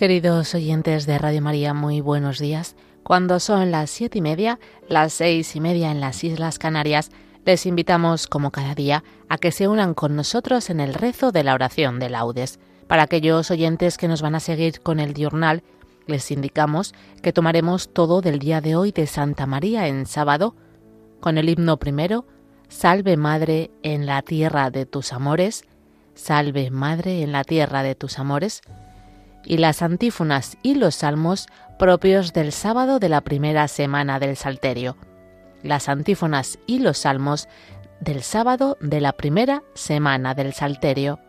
Queridos oyentes de Radio María, muy buenos días. Cuando son las siete y media, las seis y media en las Islas Canarias, les invitamos, como cada día, a que se unan con nosotros en el rezo de la oración de laudes. Para aquellos oyentes que nos van a seguir con el diurnal, les indicamos que tomaremos todo del día de hoy de Santa María en sábado, con el himno primero, Salve Madre en la tierra de tus amores, Salve Madre en la tierra de tus amores, y las antífonas y los salmos propios del sábado de la primera semana del Salterio. Las antífonas y los salmos del sábado de la primera semana del Salterio.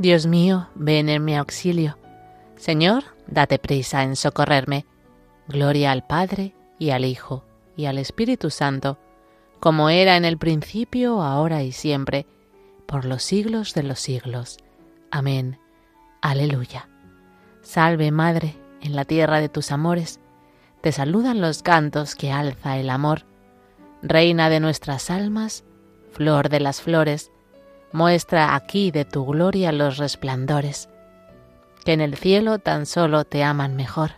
Dios mío, ven en mi auxilio. Señor, date prisa en socorrerme. Gloria al Padre, y al Hijo, y al Espíritu Santo, como era en el principio, ahora y siempre, por los siglos de los siglos. Amén. Aleluya. Salve, Madre, en la tierra de tus amores. Te saludan los cantos que alza el amor. Reina de nuestras almas, flor de las flores, Muestra aquí de tu gloria los resplandores, que en el cielo tan solo te aman mejor.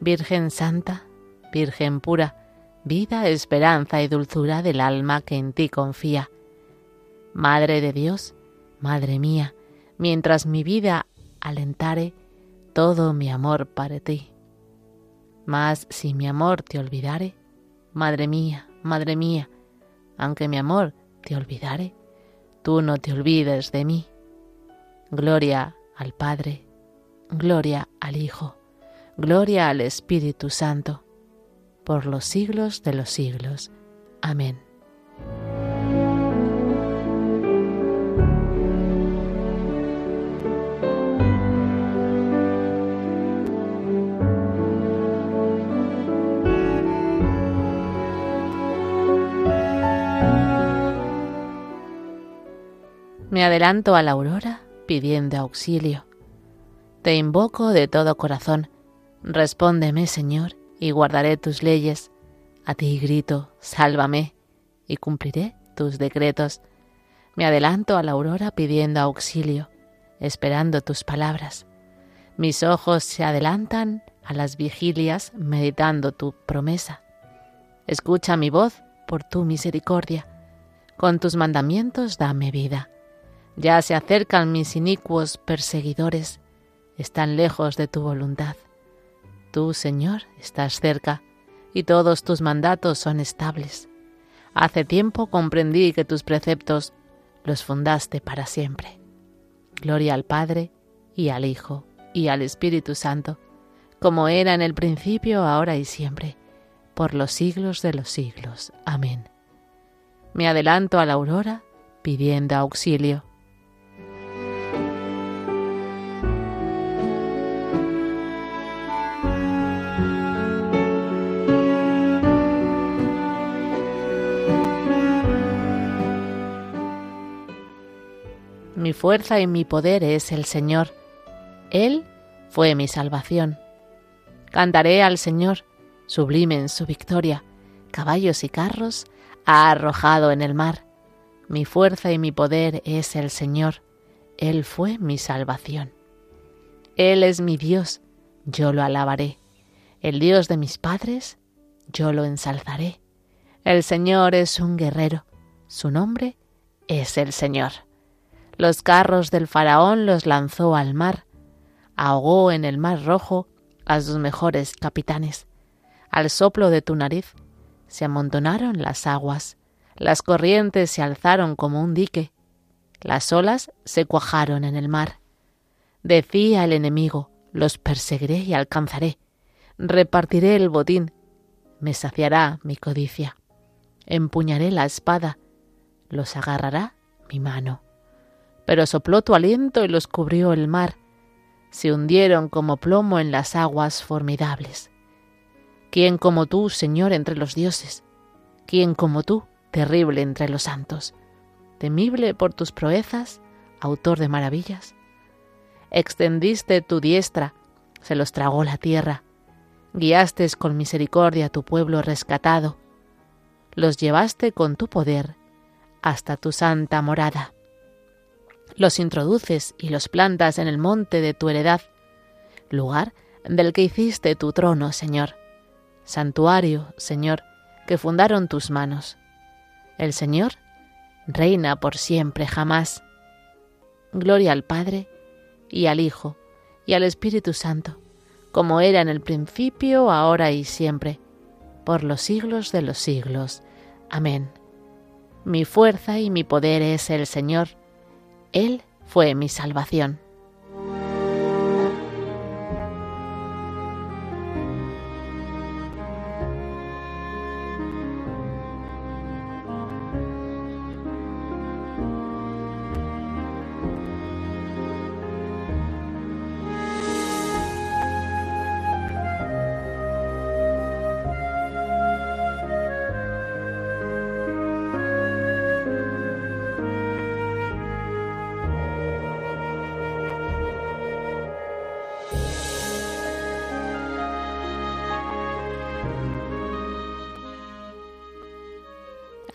Virgen Santa, Virgen pura, vida, esperanza y dulzura del alma que en ti confía. Madre de Dios, Madre mía, mientras mi vida alentare, todo mi amor para ti. Mas si mi amor te olvidare, Madre mía, Madre mía, aunque mi amor te olvidare, tú no te olvides de mí. Gloria al Padre, gloria al Hijo, gloria al Espíritu Santo, por los siglos de los siglos. Amén. Me adelanto a la aurora pidiendo auxilio. Te invoco de todo corazón. Respóndeme, Señor, y guardaré tus leyes. A ti grito, sálvame, y cumpliré tus decretos. Me adelanto a la aurora pidiendo auxilio, esperando tus palabras. Mis ojos se adelantan a las vigilias meditando tu promesa. Escucha mi voz por tu misericordia. Con tus mandamientos dame vida. Ya se acercan mis inicuos perseguidores, están lejos de tu voluntad. Tú, Señor, estás cerca, y todos tus mandatos son estables. Hace tiempo comprendí que tus preceptos los fundaste para siempre. Gloria al Padre, y al Hijo, y al Espíritu Santo, como era en el principio, ahora y siempre, por los siglos de los siglos. Amén. Me adelanto a la aurora pidiendo auxilio Mi fuerza y mi poder es el Señor. Él fue mi salvación. Cantaré al Señor, sublime en su victoria. Caballos y carros ha arrojado en el mar. Mi fuerza y mi poder es el Señor. Él fue mi salvación. Él es mi Dios, yo lo alabaré. El Dios de mis padres, yo lo ensalzaré. El Señor es un guerrero, su nombre es el Señor. Los carros del faraón los lanzó al mar, ahogó en el mar rojo a sus mejores capitanes. Al soplo de tu nariz se amontonaron las aguas, las corrientes se alzaron como un dique, las olas se cuajaron en el mar. Decía el enemigo, los perseguiré y alcanzaré, repartiré el botín, me saciará mi codicia, empuñaré la espada, los agarrará mi mano pero sopló tu aliento y los cubrió el mar. Se hundieron como plomo en las aguas formidables. ¿Quién como tú, Señor, entre los dioses? ¿Quién como tú, terrible entre los santos? Temible por tus proezas, autor de maravillas. Extendiste tu diestra, se los tragó la tierra. Guiaste con misericordia a tu pueblo rescatado. Los llevaste con tu poder hasta tu santa morada. Los introduces y los plantas en el monte de tu heredad, lugar del que hiciste tu trono, Señor. Santuario, Señor, que fundaron tus manos. El Señor reina por siempre jamás. Gloria al Padre, y al Hijo, y al Espíritu Santo, como era en el principio, ahora y siempre, por los siglos de los siglos. Amén. Mi fuerza y mi poder es el Señor. Él fue mi salvación.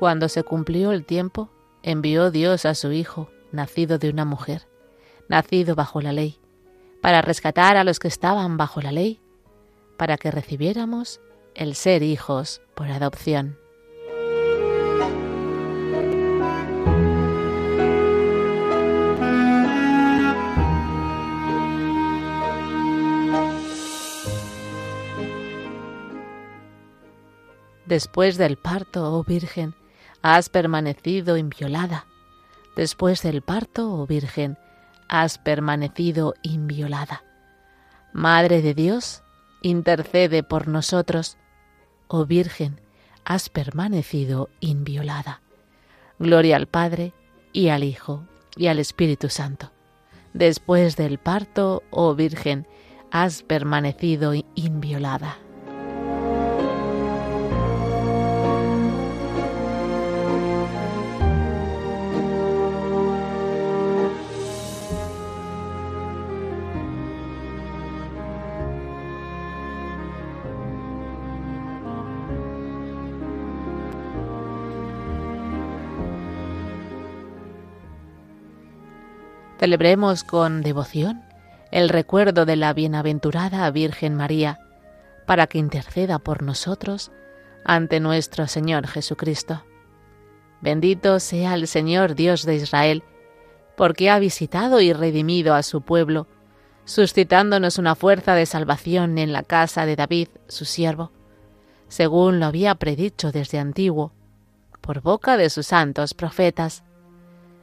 Cuando se cumplió el tiempo, envió Dios a su Hijo, nacido de una mujer, nacido bajo la ley, para rescatar a los que estaban bajo la ley, para que recibiéramos el ser hijos por adopción. Después del parto, oh Virgen, has permanecido inviolada. Después del parto, oh Virgen, has permanecido inviolada. Madre de Dios, intercede por nosotros. Oh Virgen, has permanecido inviolada. Gloria al Padre, y al Hijo, y al Espíritu Santo. Después del parto, oh Virgen, has permanecido inviolada. Celebremos con devoción el recuerdo de la bienaventurada Virgen María, para que interceda por nosotros ante nuestro Señor Jesucristo. Bendito sea el Señor Dios de Israel, porque ha visitado y redimido a su pueblo, suscitándonos una fuerza de salvación en la casa de David, su siervo, según lo había predicho desde antiguo, por boca de sus santos profetas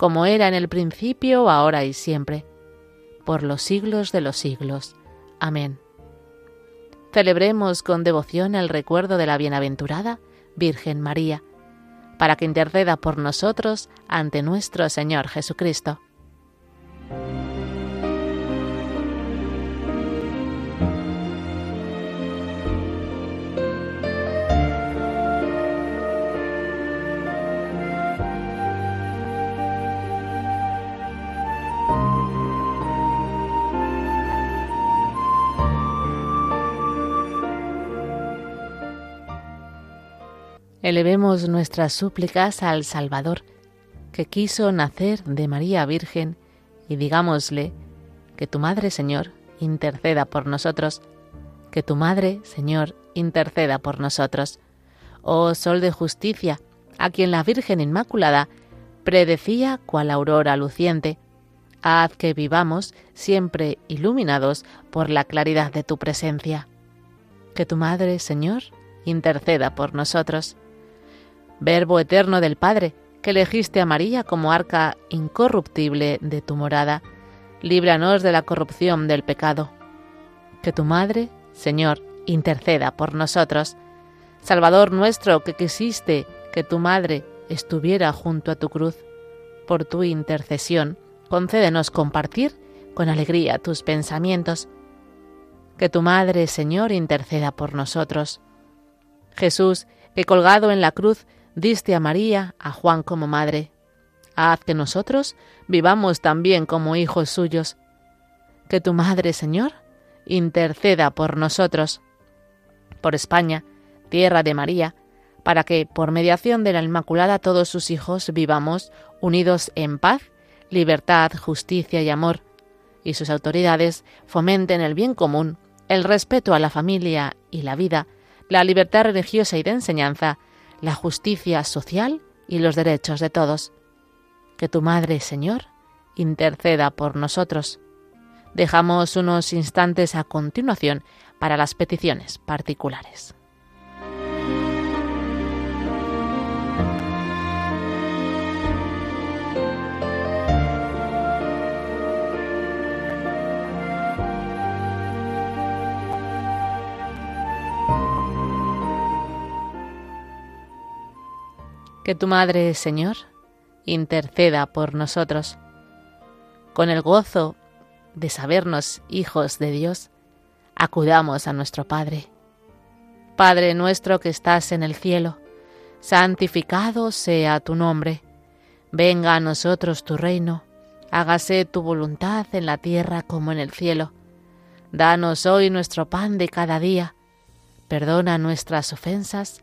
como era en el principio, ahora y siempre, por los siglos de los siglos. Amén. Celebremos con devoción el recuerdo de la bienaventurada Virgen María, para que interceda por nosotros ante nuestro Señor Jesucristo. Elevemos nuestras súplicas al Salvador, que quiso nacer de María Virgen, y digámosle, que tu Madre, Señor, interceda por nosotros, que tu Madre, Señor, interceda por nosotros. Oh Sol de justicia, a quien la Virgen Inmaculada predecía cual aurora luciente, haz que vivamos siempre iluminados por la claridad de tu presencia. Que tu Madre, Señor, interceda por nosotros. Verbo eterno del Padre, que elegiste a María como arca incorruptible de tu morada, líbranos de la corrupción del pecado. Que tu Madre, Señor, interceda por nosotros. Salvador nuestro, que quisiste que tu Madre estuviera junto a tu cruz, por tu intercesión, concédenos compartir con alegría tus pensamientos. Que tu Madre, Señor, interceda por nosotros. Jesús, que colgado en la cruz diste a María, a Juan como madre. Haz que nosotros vivamos también como hijos suyos. Que tu Madre, Señor, interceda por nosotros, por España, tierra de María, para que, por mediación de la Inmaculada, todos sus hijos vivamos unidos en paz, libertad, justicia y amor, y sus autoridades fomenten el bien común, el respeto a la familia y la vida, la libertad religiosa y de enseñanza, la justicia social y los derechos de todos. Que tu Madre, Señor, interceda por nosotros. Dejamos unos instantes a continuación para las peticiones particulares. Que tu Madre, Señor, interceda por nosotros. Con el gozo de sabernos hijos de Dios, acudamos a nuestro Padre. Padre nuestro que estás en el cielo, santificado sea tu nombre. Venga a nosotros tu reino, hágase tu voluntad en la tierra como en el cielo. Danos hoy nuestro pan de cada día. Perdona nuestras ofensas,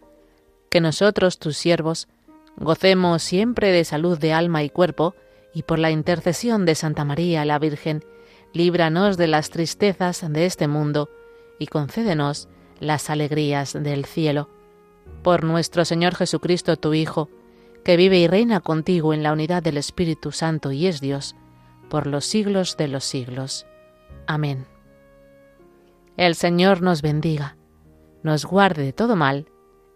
que nosotros, tus siervos, gocemos siempre de salud de alma y cuerpo, y por la intercesión de Santa María la Virgen, líbranos de las tristezas de este mundo y concédenos las alegrías del cielo. Por nuestro Señor Jesucristo, tu Hijo, que vive y reina contigo en la unidad del Espíritu Santo y es Dios, por los siglos de los siglos. Amén. El Señor nos bendiga, nos guarde de todo mal,